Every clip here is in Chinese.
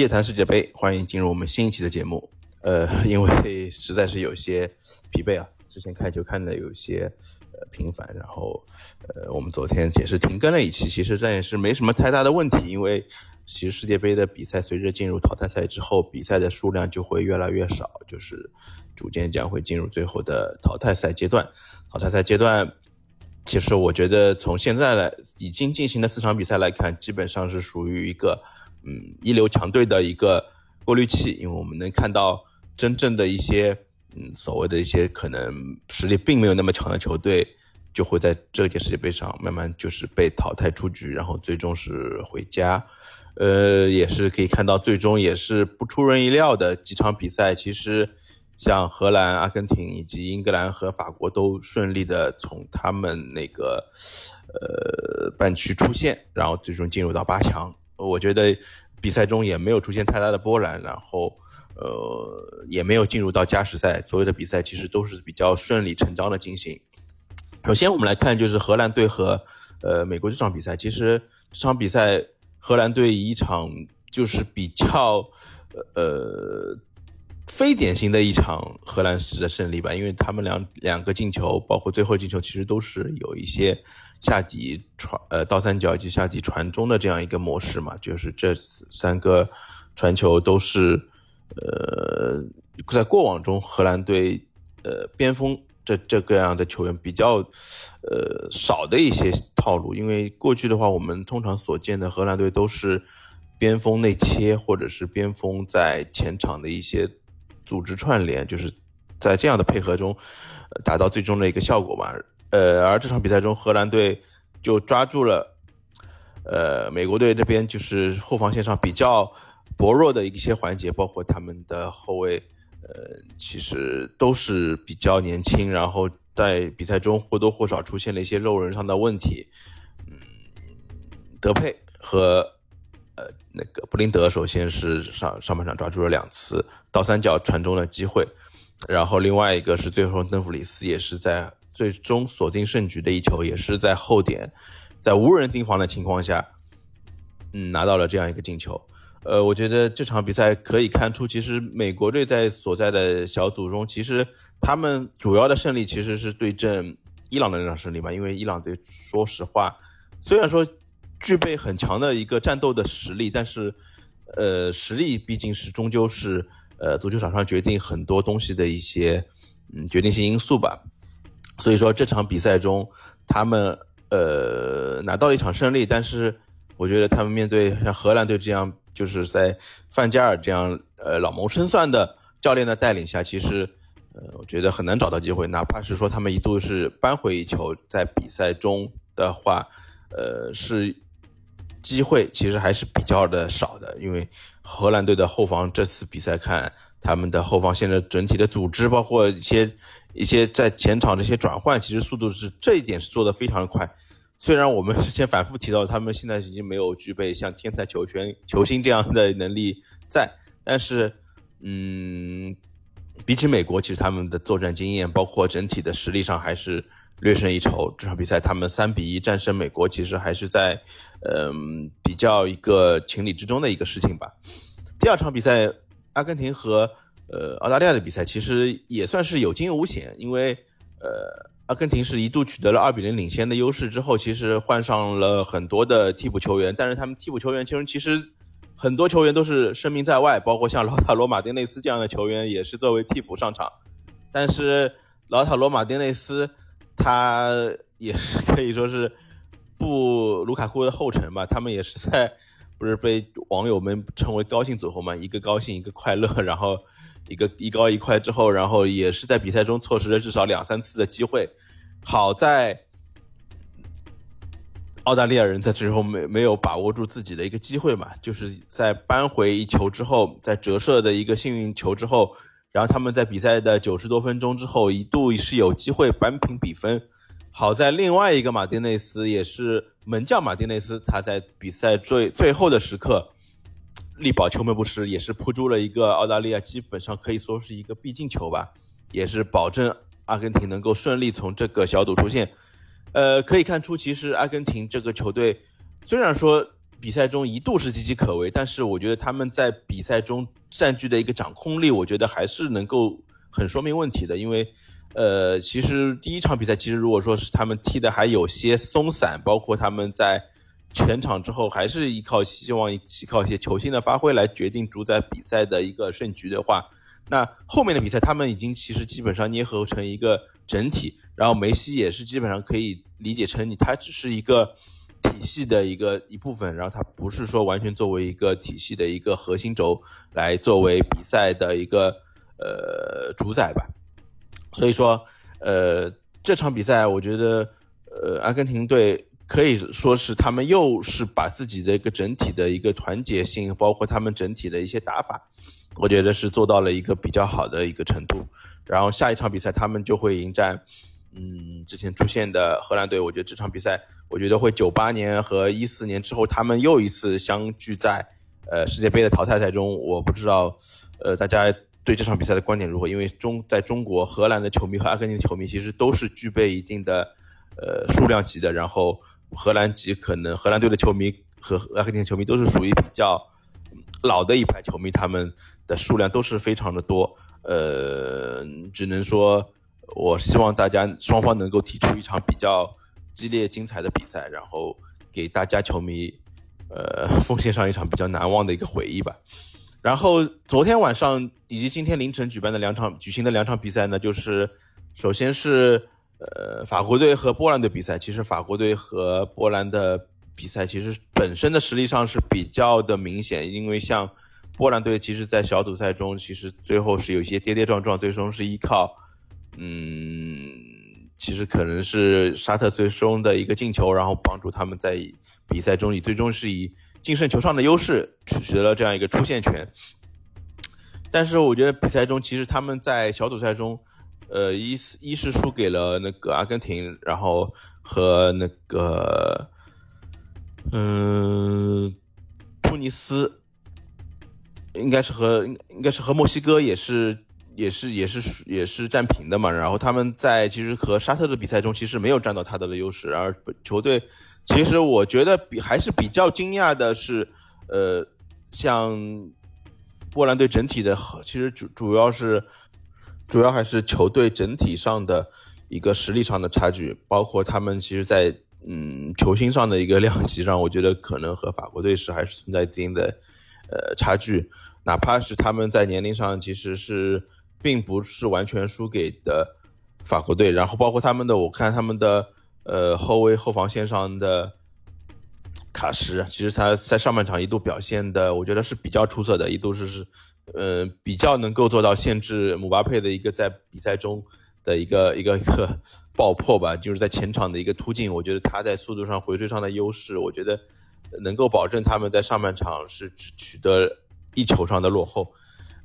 夜谈世界杯，欢迎进入我们新一期的节目。呃，因为实在是有些疲惫啊，之前看球看的有些呃频繁，然后呃，我们昨天也是停更了一期，其实这也是没什么太大的问题，因为其实世界杯的比赛随着进入淘汰赛之后，比赛的数量就会越来越少，就是逐渐将会进入最后的淘汰赛阶段。淘汰赛阶段，其实我觉得从现在来已经进行的四场比赛来看，基本上是属于一个嗯一流强队的一个过滤器，因为我们能看到。真正的一些，嗯，所谓的一些可能实力并没有那么强的球队，就会在这届世界杯上慢慢就是被淘汰出局，然后最终是回家。呃，也是可以看到，最终也是不出人意料的几场比赛，其实像荷兰、阿根廷以及英格兰和法国都顺利的从他们那个呃半区出线，然后最终进入到八强。我觉得比赛中也没有出现太大的波澜，然后。呃，也没有进入到加时赛，所有的比赛其实都是比较顺理成章的进行。首先，我们来看就是荷兰队和呃美国这场比赛。其实这场比赛，荷兰队一场就是比较呃非典型的一场荷兰式的胜利吧，因为他们两两个进球，包括最后进球，其实都是有一些下底传呃倒三角以及下底传中的这样一个模式嘛，就是这三个传球都是。呃，在过往中，荷兰队呃边锋这这个样的球员比较呃少的一些套路，因为过去的话，我们通常所见的荷兰队都是边锋内切，或者是边锋在前场的一些组织串联，就是在这样的配合中达到最终的一个效果吧。呃，而这场比赛中，荷兰队就抓住了呃美国队这边就是后防线上比较。薄弱的一些环节，包括他们的后卫，呃，其实都是比较年轻，然后在比赛中或多或少出现了一些肉人上的问题。嗯，德佩和呃那个布林德，首先是上上半场抓住了两次倒三角传中的机会，然后另外一个是最后邓弗里斯也是在最终锁定胜局的一球，也是在后点，在无人盯防的情况下，嗯，拿到了这样一个进球。呃，我觉得这场比赛可以看出，其实美国队在所在的小组中，其实他们主要的胜利其实是对阵伊朗的那场胜利吧。因为伊朗队说实话，虽然说具备很强的一个战斗的实力，但是呃，实力毕竟是终究是呃足球场上决定很多东西的一些嗯决定性因素吧。所以说这场比赛中，他们呃拿到了一场胜利，但是我觉得他们面对像荷兰队这样。就是在范加尔这样呃老谋深算的教练的带领下，其实呃我觉得很难找到机会，哪怕是说他们一度是扳回一球，在比赛中的话，呃是机会其实还是比较的少的，因为荷兰队的后防这次比赛看他们的后防线的整体的组织，包括一些一些在前场这些转换，其实速度是这一点是做的非常的快。虽然我们之前反复提到，他们现在已经没有具备像天才球员、球星这样的能力在，但是，嗯，比起美国，其实他们的作战经验，包括整体的实力上，还是略胜一筹。这场比赛他们三比一战胜美国，其实还是在，嗯，比较一个情理之中的一个事情吧。第二场比赛，阿根廷和呃澳大利亚的比赛，其实也算是有惊无险，因为，呃。阿根廷是一度取得了二比零领先的优势之后，其实换上了很多的替补球员，但是他们替补球员其实其实很多球员都是声名在外，包括像劳塔罗马丁内斯这样的球员也是作为替补上场。但是劳塔罗马丁内斯他也是可以说是步卢卡库的后尘吧，他们也是在不是被网友们称为高兴组合嘛，一个高兴一个快乐，然后。一个一高一快之后，然后也是在比赛中错失了至少两三次的机会。好在澳大利亚人在最后没没有把握住自己的一个机会嘛，就是在扳回一球之后，在折射的一个幸运球之后，然后他们在比赛的九十多分钟之后一度是有机会扳平比分。好在另外一个马丁内斯也是门将马丁内斯，他在比赛最最后的时刻。力保球门不失，也是扑出了一个澳大利亚基本上可以说是一个必进球吧，也是保证阿根廷能够顺利从这个小组出线。呃，可以看出，其实阿根廷这个球队虽然说比赛中一度是岌岌可危，但是我觉得他们在比赛中占据的一个掌控力，我觉得还是能够很说明问题的。因为，呃，其实第一场比赛，其实如果说是他们踢的还有些松散，包括他们在全场之后还是依靠希望依靠一些球星的发挥来决定主宰比赛的一个胜局的话，那后面的比赛他们已经其实基本上捏合成一个整体，然后梅西也是基本上可以理解成你，他只是一个。体系的一个一部分，然后他不是说完全作为一个体系的一个核心轴来作为比赛的一个呃主宰吧。所以说，呃，这场比赛我觉得，呃，阿根廷队可以说是他们又是把自己的一个整体的一个团结性，包括他们整体的一些打法，我觉得是做到了一个比较好的一个程度。然后下一场比赛他们就会迎战。嗯，之前出现的荷兰队，我觉得这场比赛，我觉得会九八年和一四年之后，他们又一次相聚在呃世界杯的淘汰赛中。我不知道，呃，大家对这场比赛的观点如何？因为中在中国，荷兰的球迷和阿根廷的球迷其实都是具备一定的呃数量级的。然后荷兰籍可能荷兰队的球迷和阿根廷球迷都是属于比较老的一派球迷，他们的数量都是非常的多。呃，只能说。我希望大家双方能够踢出一场比较激烈精彩的比赛，然后给大家球迷，呃，奉献上一场比较难忘的一个回忆吧。然后昨天晚上以及今天凌晨举办的两场举行的两场比赛呢，就是首先是呃法国队和波兰队比赛。其实法国队和波兰的比赛其实本身的实力上是比较的明显，因为像波兰队其实，在小组赛中其实最后是有一些跌跌撞撞，最终是依靠。嗯，其实可能是沙特最终的一个进球，然后帮助他们在比赛中以最终是以净胜球上的优势取得了这样一个出线权。但是我觉得比赛中其实他们在小组赛中，呃，一一是输给了那个阿根廷，然后和那个嗯突尼斯，应该是和应该是和墨西哥也是。也是也是也是战平的嘛，然后他们在其实和沙特的比赛中其实没有占到他的优势，而球队其实我觉得比还是比较惊讶的是，呃，像波兰队整体的，其实主主要是主要还是球队整体上的一个实力上的差距，包括他们其实在嗯球星上的一个量级上，我觉得可能和法国队是还是存在一定的呃差距，哪怕是他们在年龄上其实是。并不是完全输给的法国队，然后包括他们的，我看他们的呃后卫后防线上的卡什，其实他在上半场一度表现的，我觉得是比较出色的，一度是是呃比较能够做到限制姆巴佩的一个在比赛中的一个一个一个爆破吧，就是在前场的一个突进，我觉得他在速度上回追上的优势，我觉得能够保证他们在上半场是取得一球上的落后，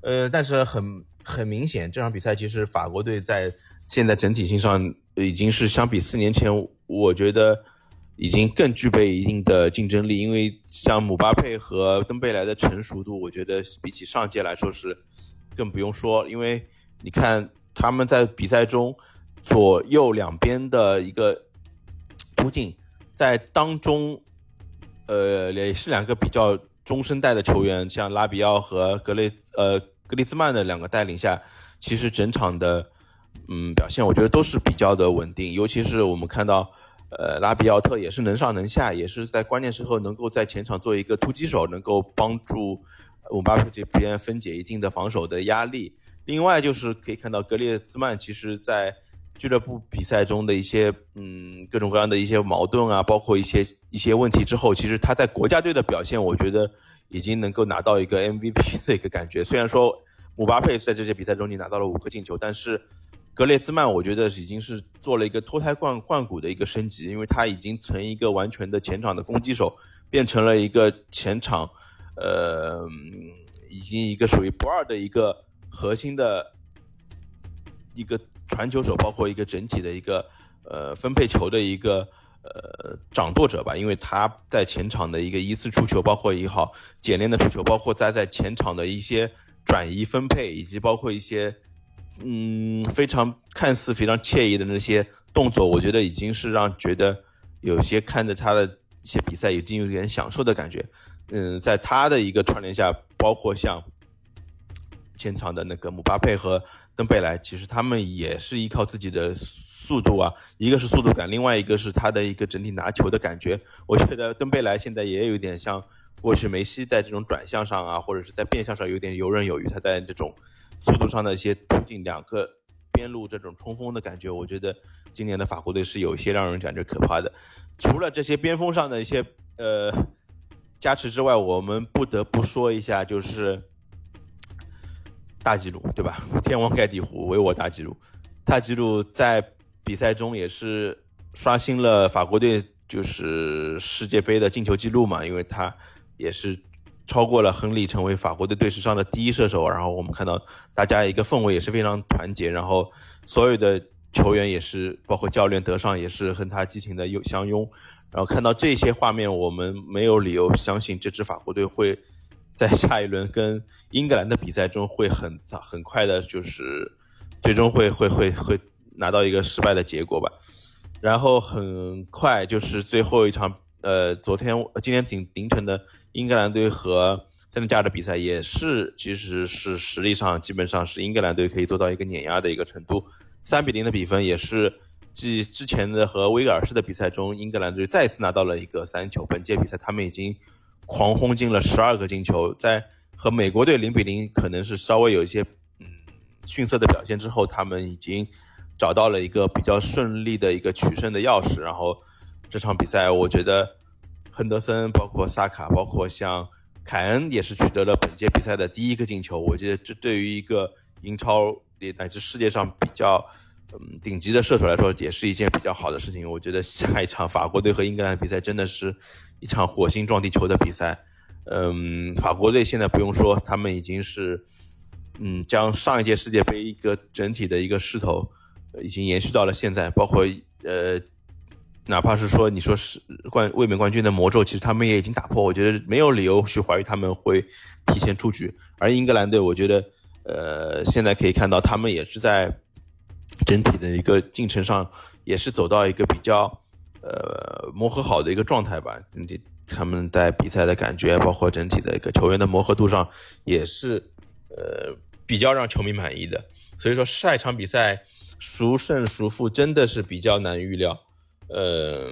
呃，但是很。很明显，这场比赛其实法国队在现在整体性上已经是相比四年前，我觉得已经更具备一定的竞争力。因为像姆巴佩和登贝莱的成熟度，我觉得比起上届来说是更不用说。因为你看他们在比赛中左右两边的一个突进，在当中，呃，也是两个比较中生代的球员，像拉比奥和格雷，呃。格里兹曼的两个带领下，其实整场的嗯表现，我觉得都是比较的稳定。尤其是我们看到，呃，拉比奥特也是能上能下，也是在关键时候能够在前场做一个突击手，能够帮助姆巴佩这边分解一定的防守的压力。另外就是可以看到格列兹曼，其实在俱乐部比赛中的一些嗯各种各样的一些矛盾啊，包括一些一些问题之后，其实他在国家队的表现，我觉得。已经能够拿到一个 MVP 的一个感觉。虽然说姆巴佩在这些比赛中你拿到了五个进球，但是格列兹曼我觉得已经是做了一个脱胎换换骨的一个升级，因为他已经从一个完全的前场的攻击手，变成了一个前场，呃，已经一个属于不二的一个核心的一个传球手，包括一个整体的一个呃分配球的一个。呃，掌舵者吧，因为他在前场的一个一次出球，包括也好简练的出球，包括在在前场的一些转移分配，以及包括一些嗯非常看似非常惬意的那些动作，我觉得已经是让觉得有些看着他的一些比赛已经有点享受的感觉。嗯，在他的一个串联下，包括像前场的那个姆巴佩和登贝莱，其实他们也是依靠自己的速度啊，一个是速度感，另外一个是他的一个整体拿球的感觉。我觉得登贝莱现在也有点像过去梅西在这种转向上啊，或者是在变向上有点游刃有余。他在这种速度上的一些突进，两个边路这种冲锋的感觉，我觉得今年的法国队是有一些让人感觉可怕的。除了这些边锋上的一些呃。加持之外，我们不得不说一下，就是大吉鲁，对吧？天王盖地虎，唯我大吉鲁。大吉鲁在比赛中也是刷新了法国队就是世界杯的进球记录嘛，因为他也是超过了亨利，成为法国队队史上的第一射手。然后我们看到大家一个氛围也是非常团结，然后所有的球员也是，包括教练德尚也是和他激情的相拥。然后看到这些画面，我们没有理由相信这支法国队会在下一轮跟英格兰的比赛中会很早很快的，就是最终会会会会拿到一个失败的结果吧。然后很快就是最后一场，呃，昨天今天凌凌晨的英格兰队和塞内加尔的比赛，也是其实是实力上基本上是英格兰队可以做到一个碾压的一个程度，三比零的比分也是。继之前的和威尔士的比赛中，英格兰队再次拿到了一个三球。本届比赛他们已经狂轰进了十二个进球，在和美国队零比零可能是稍微有一些嗯逊色的表现之后，他们已经找到了一个比较顺利的一个取胜的钥匙。然后这场比赛，我觉得亨德森、包括萨卡、包括像凯恩也是取得了本届比赛的第一个进球。我觉得这对于一个英超也乃至世界上比较。嗯，顶级的射手来说也是一件比较好的事情。我觉得下一场法国队和英格兰比赛真的是一场火星撞地球的比赛。嗯，法国队现在不用说，他们已经是嗯将上一届世界杯一个整体的一个势头已经延续到了现在，包括呃哪怕是说你说是冠卫冕冠军的魔咒，其实他们也已经打破。我觉得没有理由去怀疑他们会提前出局。而英格兰队，我觉得呃现在可以看到他们也是在。整体的一个进程上也是走到一个比较呃磨合好的一个状态吧。他们在比赛的感觉，包括整体的一个球员的磨合度上，也是呃比较让球迷满意的。所以说下一场比赛孰胜孰负真的是比较难预料。呃，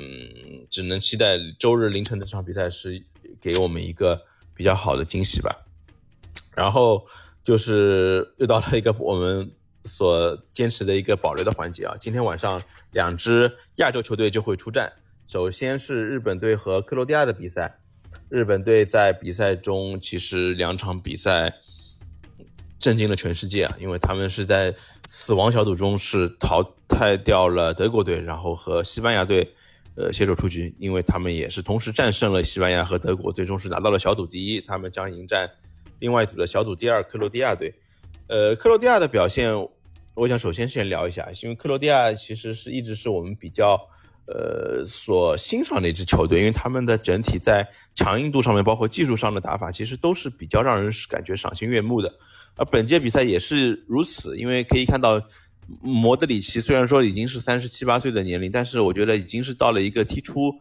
只能期待周日凌晨的这场比赛是给我们一个比较好的惊喜吧。然后就是又到了一个我们。所坚持的一个保留的环节啊，今天晚上两支亚洲球队就会出战。首先是日本队和克罗地亚的比赛。日本队在比赛中其实两场比赛震惊了全世界啊，因为他们是在死亡小组中是淘汰掉了德国队，然后和西班牙队呃携手出局，因为他们也是同时战胜了西班牙和德国，最终是拿到了小组第一。他们将迎战另外一组的小组第二克罗地亚队。呃，克罗地亚的表现，我想首先先聊一下，因为克罗地亚其实是一直是我们比较呃所欣赏的一支球队，因为他们的整体在强硬度上面，包括技术上的打法，其实都是比较让人感觉赏心悦目的。而本届比赛也是如此，因为可以看到莫德里奇虽然说已经是三十七八岁的年龄，但是我觉得已经是到了一个踢出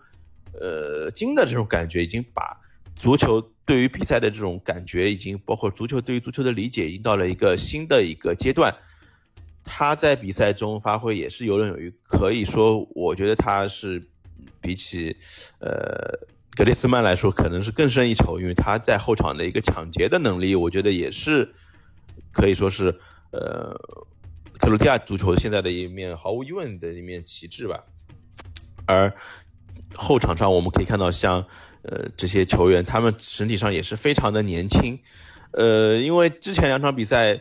呃金的这种感觉，已经把。足球对于比赛的这种感觉，已经包括足球对于足球的理解，已经到了一个新的一个阶段。他在比赛中发挥也是游刃有余，可以说，我觉得他是比起呃格列斯曼来说，可能是更胜一筹，因为他在后场的一个抢劫的能力，我觉得也是可以说是呃克罗地亚足球现在的一面毫无疑问的一面旗帜吧。而后场上我们可以看到像。呃，这些球员他们整体上也是非常的年轻，呃，因为之前两场比赛，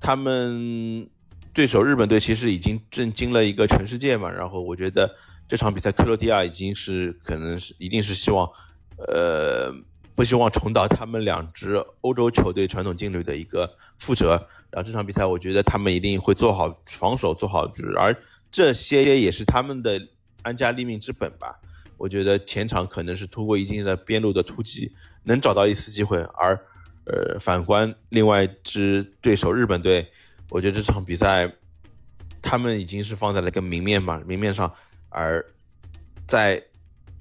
他们对手日本队其实已经震惊了一个全世界嘛。然后我觉得这场比赛克罗地亚已经是可能是一定是希望，呃，不希望重蹈他们两支欧洲球队传统劲旅的一个覆辙。然后这场比赛，我觉得他们一定会做好防守，做好就是，而这些也是他们的安家立命之本吧。我觉得前场可能是通过一定的边路的突击能找到一丝机会，而呃反观另外一支对手日本队，我觉得这场比赛他们已经是放在了一个明面嘛明面上，而在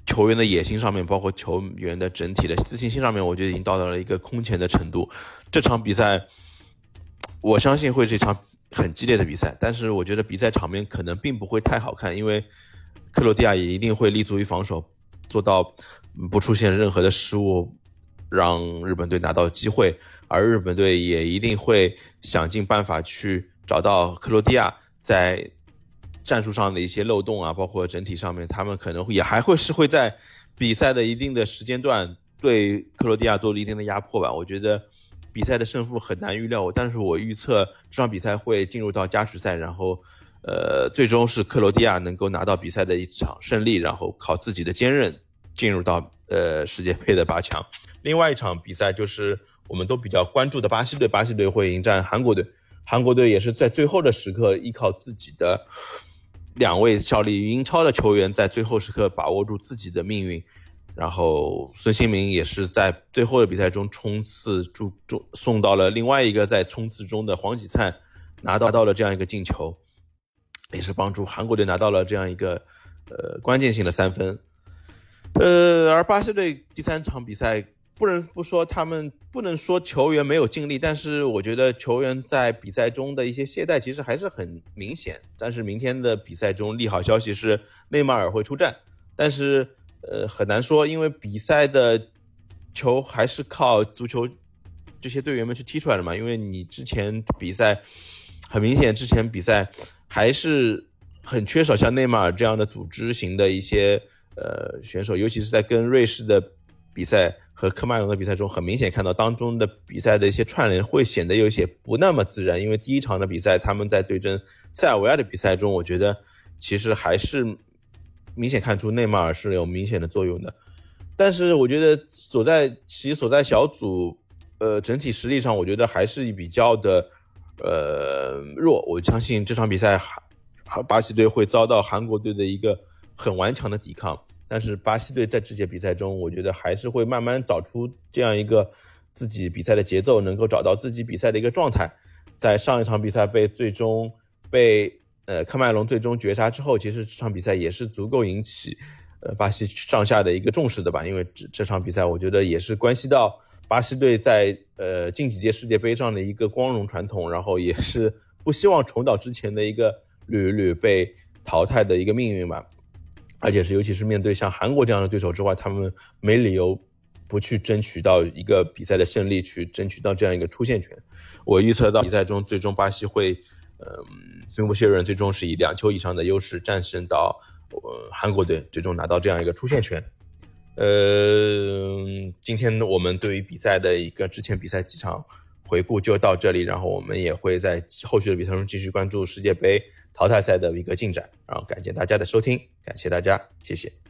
球员的野心上面，包括球员的整体的自信心上面，我觉得已经到达了一个空前的程度。这场比赛，我相信会是一场很激烈的比赛，但是我觉得比赛场面可能并不会太好看，因为克罗地亚也一定会立足于防守，做到不出现任何的失误，让日本队拿到机会，而日本队也一定会想尽办法去找到克罗地亚在。战术上的一些漏洞啊，包括整体上面，他们可能也还会是会在比赛的一定的时间段对克罗地亚做了一定的压迫吧。我觉得比赛的胜负很难预料，但是我预测这场比赛会进入到加时赛，然后呃，最终是克罗地亚能够拿到比赛的一场胜利，然后靠自己的坚韧进入到呃世界杯的八强。另外一场比赛就是我们都比较关注的巴西队，巴西队会迎战韩国队，韩国队也是在最后的时刻依靠自己的。两位效力于英超的球员在最后时刻把握住自己的命运，然后孙兴民也是在最后的比赛中冲刺助助送到了另外一个在冲刺中的黄喜灿拿到到了这样一个进球，也是帮助韩国队拿到了这样一个呃关键性的三分，呃，而巴西队第三场比赛。不能不说他们不能说球员没有尽力，但是我觉得球员在比赛中的一些懈怠其实还是很明显。但是明天的比赛中，利好消息是内马尔会出战，但是呃很难说，因为比赛的球还是靠足球这些队员们去踢出来的嘛。因为你之前比赛很明显，之前比赛还是很缺少像内马尔这样的组织型的一些呃选手，尤其是在跟瑞士的比赛。和科迈隆的比赛中，很明显看到当中的比赛的一些串联会显得有些不那么自然。因为第一场的比赛，他们在对阵塞尔维亚的比赛中，我觉得其实还是明显看出内马尔是有明显的作用的。但是我觉得所在其所在小组，呃，整体实力上，我觉得还是比较的呃弱。我相信这场比赛，韩巴西队会遭到韩国队的一个很顽强的抵抗。但是巴西队在这届比赛中，我觉得还是会慢慢找出这样一个自己比赛的节奏，能够找到自己比赛的一个状态。在上一场比赛被最终被呃喀麦隆最终绝杀之后，其实这场比赛也是足够引起呃巴西上下的一个重视的吧？因为这这场比赛我觉得也是关系到巴西队在呃近几届世界杯上的一个光荣传统，然后也是不希望重蹈之前的一个屡屡被淘汰的一个命运吧。而且是，尤其是面对像韩国这样的对手之外，他们没理由不去争取到一个比赛的胜利，去争取到这样一个出线权。我预测到比赛中，最终巴西会，嗯，兵不血刃，最终是以两球以上的优势战胜到呃韩国队，最终拿到这样一个出线权。呃，今天我们对于比赛的一个之前比赛几场回顾就到这里，然后我们也会在后续的比赛中继续关注世界杯。淘汰赛的一个进展，然后感谢大家的收听，感谢大家，谢谢。